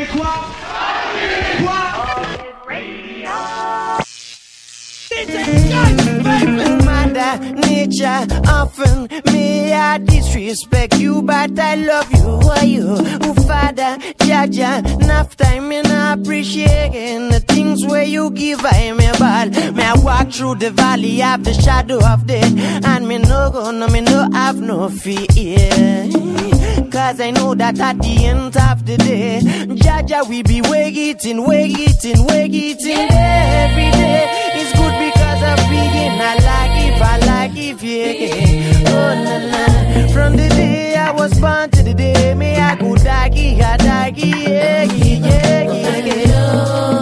que quoi Nature often me I disrespect you, but I love you. Why you, who Father, Jaja? Enough time and I appreciate the things where you give. I am a ball. May I walk through the valley of the shadow of death, and me no go, no me no have no fear. Cause I know that at the end of the day, Jaja we be waiting, waiting, waiting every day. It's good because I'm being I like if I like if yeah. Oh na na. From the day I was born to the day, may I go daggy, I daggy, yeah, yeah, yeah. yeah.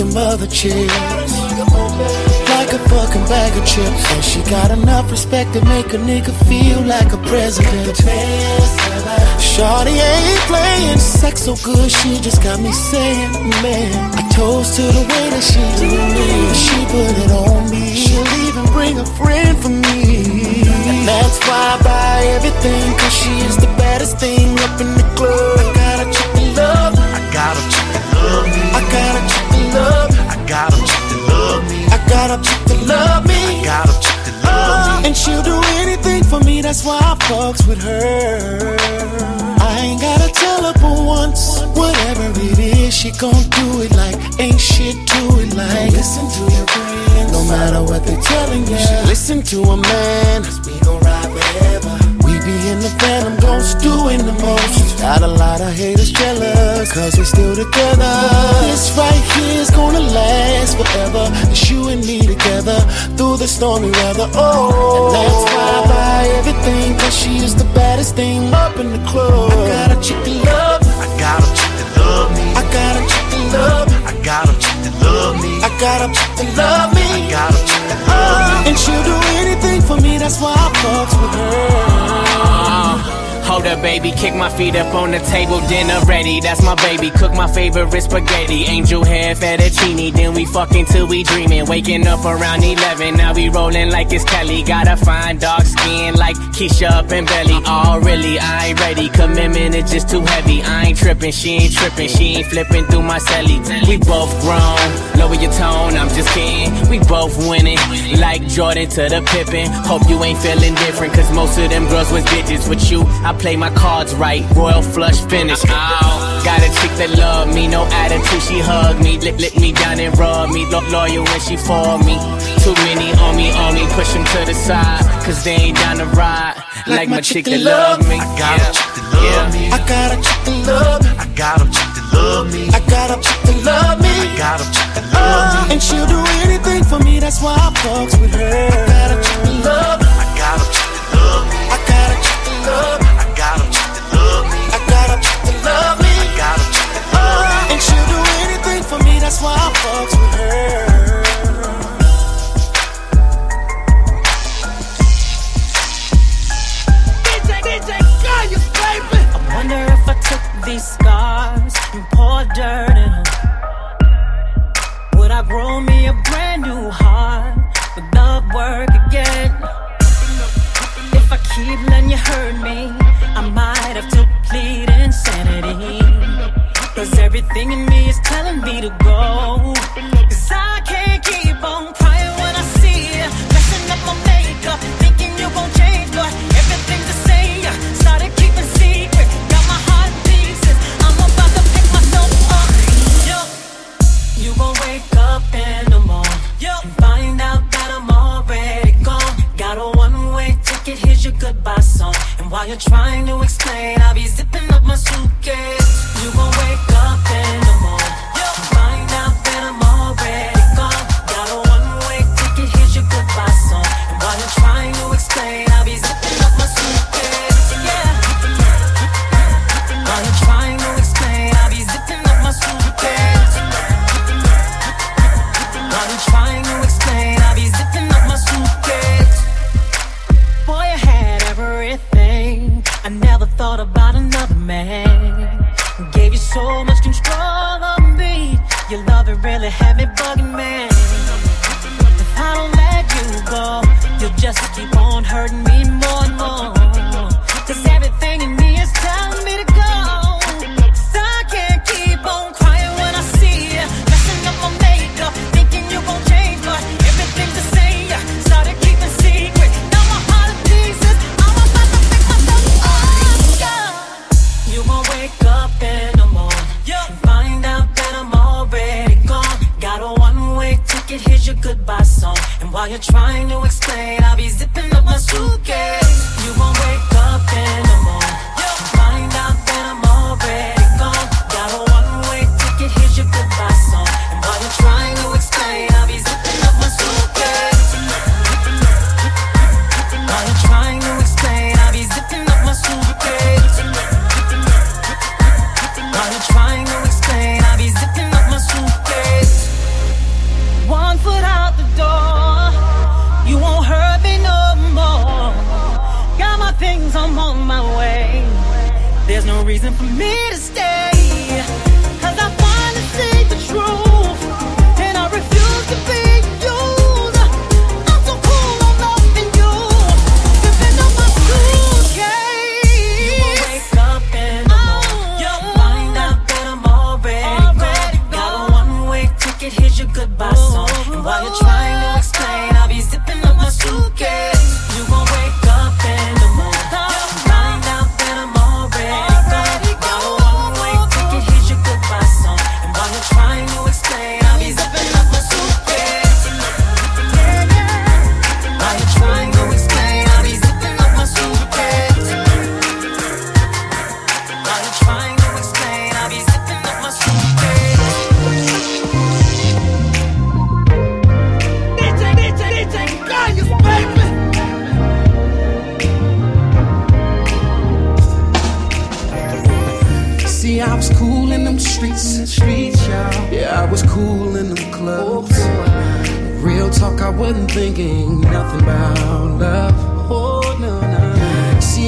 them other chicks. Like a fucking bag of chips. And she got enough respect to make a nigga feel like a president. Shawty ain't playing. Sex so good, she just got me saying, man. I toast to the way that she do me. She put it on me. She'll even bring a friend for me. And that's why I buy everything, cause she is the baddest thing up in the club. I got a chick in love. I got a chick love me. I got a chick that love me. I got a chick that love me. I got a chick that love me. I got a chick that love me. Oh, and she'll do anything for me, that's why I fucks with her. I ain't gotta tell her for once. Whatever it is, she gon' do it like ain't shit to it like. Don't listen to your friends, no matter what they're telling you. Listen to a man, cause we gon' ride forever be in the phantom ghost doing the most. Got a lot of haters jealous, cause we still together. This right here is gonna last forever. It's you and me together through the stormy weather. Oh, and that's why I buy everything, cause she is the baddest thing up in the club. I got a chick to love. I got a chick to love me. I got a chick to love. I got a I got a chick to love me. I got a chick love me. And she'll do anything for me, that's why I fucks with her. Hold up, baby, kick my feet up on the table, dinner ready. That's my baby, cook my favorite spaghetti. Angel hair, fettuccine, then we fucking till we dreaming. Waking up around 11, now we rolling like it's Kelly. Got a fine dark skin like Keisha up in belly. Oh, really, I ain't ready. Commitment is just too heavy. I ain't tripping, she ain't tripping, she ain't flipping through my celly. We both grown, lower your tone, I'm just kidding. We both winning, like Jordan to the Pippen. Hope you ain't feeling different, cause most of them girls was bitches. With you, I play my cards right, royal flush finish. Oh, got a chick that love me, no attitude, she hug me, lick, lick me down and rub me, look loyal when she for me. Too many on me, on me, push them to the side, cause they ain't down to ride. Like, like my, my chick, chick that love me. I got yeah. a chick that love yeah. me. I got a chick that love me. I got a chick that love me. I got a chick that love me. I got a chick that love me. And she'll do anything for me, that's why I fucks with her. I got a chick that love me. I got a chick that love me. I got a chick that love me. That's why I fucks with her. DJ, DJ, baby. I wonder if I took these scars and poured dirt in them. Would I grow me a brand new heart? Would love work again? If I keep letting you hurt me, I might have to plead insanity. Cause everything in me is telling me to go. Cause I can't keep on crying when I see you. Messing up my makeup, thinking you gon'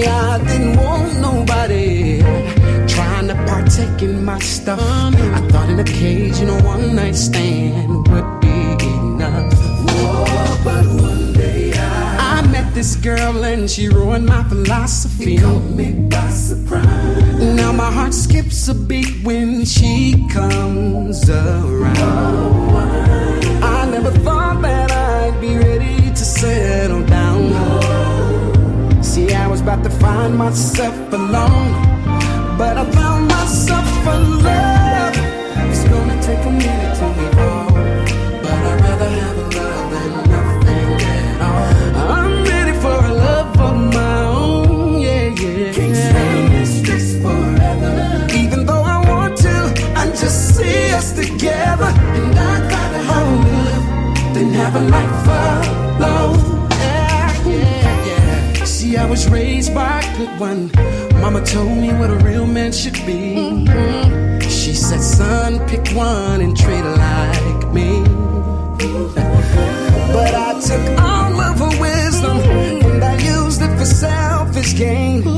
I didn't want nobody trying to partake in my stuff. I thought an occasional one night stand would be enough. Oh, but one day I, I met this girl and she ruined my philosophy. It caught me by surprise. Now my heart skips a beat when she comes around. Oh, find myself alone. was raised by a good one. Mama told me what a real man should be. Mm-hmm. She said, son, pick one and treat her like me. But I took all of her wisdom and I used it for selfish gain.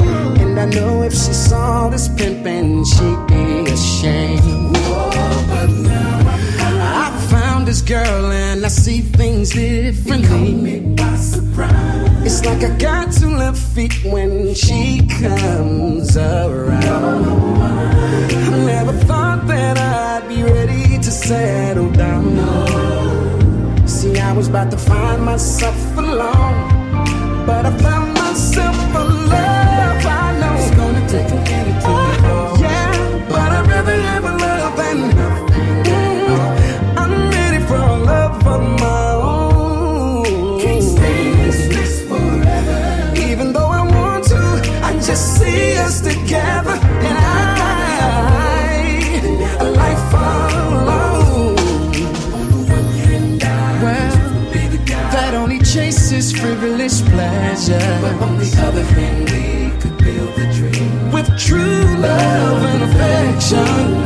And I know if she saw this pimpin', she'd be ashamed. Whoa, but now I found this girl and I see things differently. Caught me by surprise. It's like I got two left feet when she comes around. I never thought that I'd be ready to settle down. See, I was about to find myself alone, but I found is frivolous pleasure. But on the other hand, we could build a dream with true love and affection.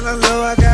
And I know I got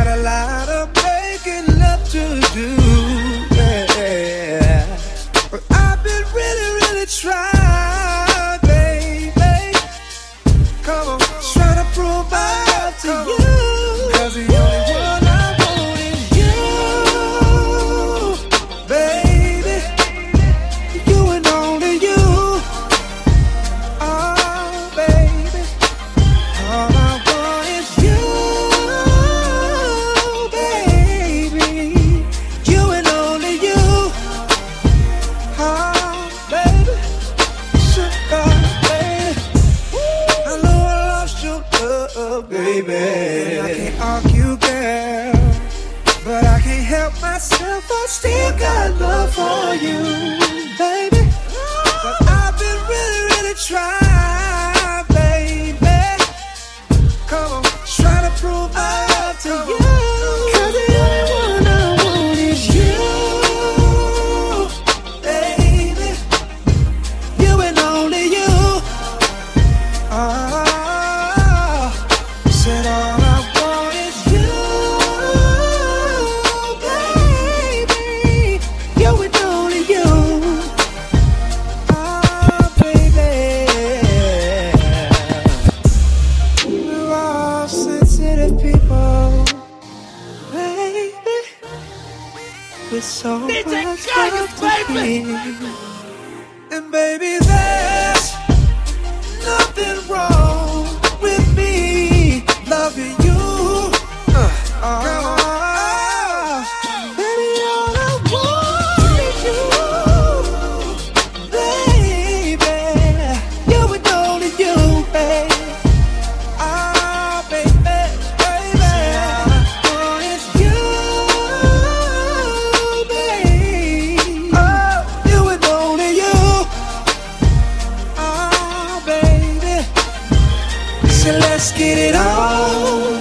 let's get it on.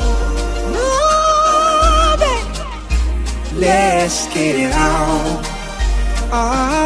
Oh, baby. Let's get it on. Ah,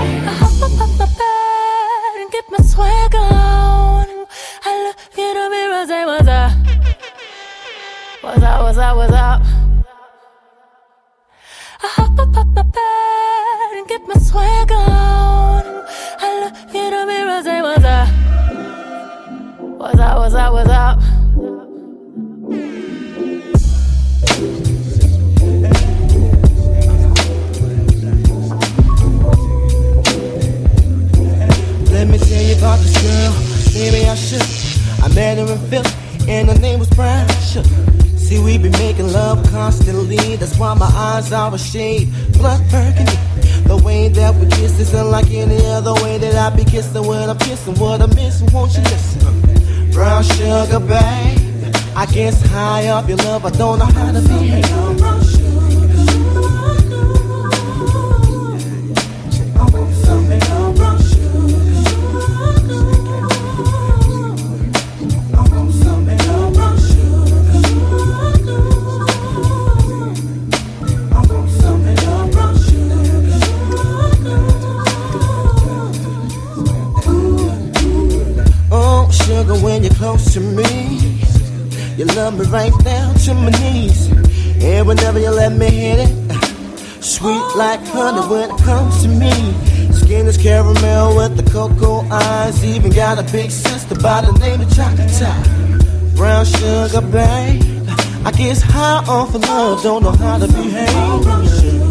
What's up? Up? I hop up up my bed and get my swag on. I look in the mirror, say what's up? What's up? What's up? What's up? Let me tell you about this girl. Maybe I should. I met her in Philly, and her name was Brown Sugar. See, we be making love constantly. That's why my eyes are a shade blood burgundy. The way that we kiss is unlike any other way that I be kissing when I'm kissing. What I'm missing, won't you listen? Brown sugar, babe. I guess high up your love, I don't know how to behave. Cocoa eyes. Even got a big sister by the name of Chocolate. Brown sugar, babe. I guess high off of love, don't know how to behave.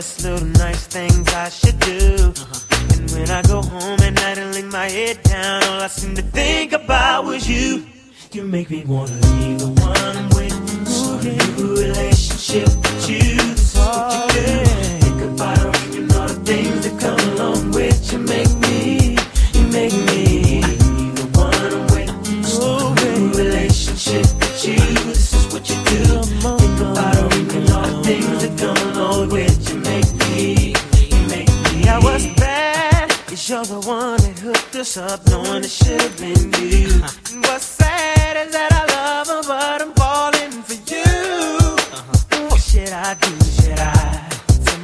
little nice things I should do. Uh-huh. And when I go home at night and lay my head down, all I seem to think about was you. You make me wanna be the one.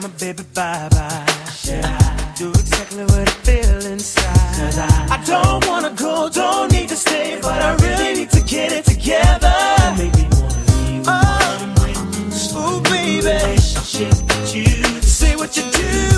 my baby bye bye? I do exactly what I feel inside? I, I don't wanna go, don't need to stay, but I really need to get it together. Make me uh, wanna leave. Oh, baby. Say what you do.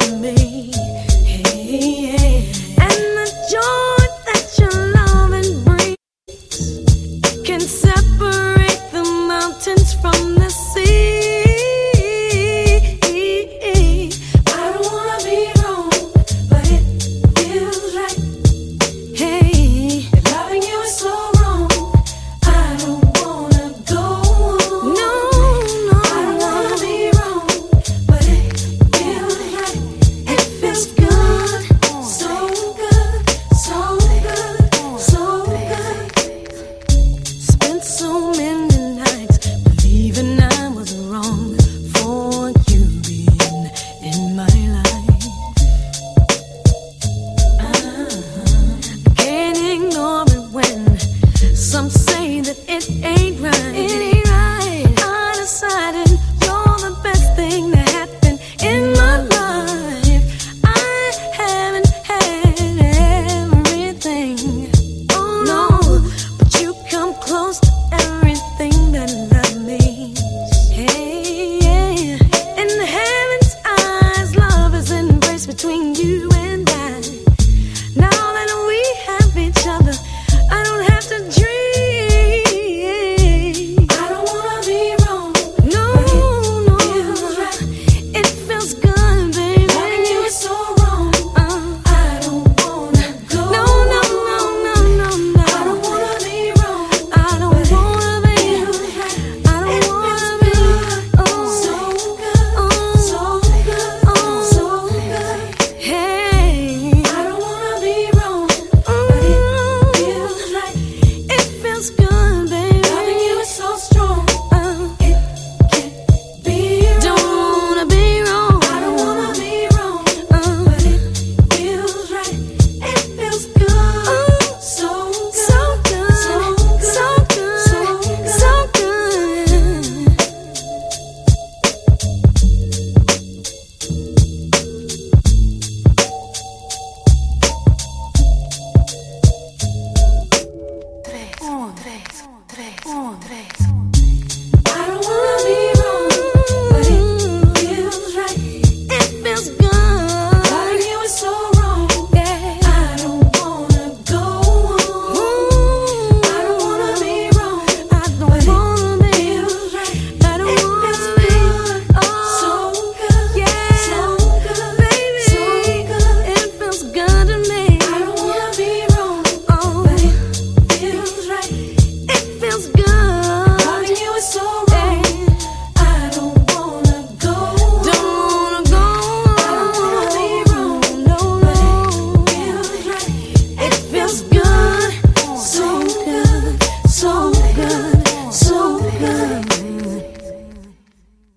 from me. Hey, yeah.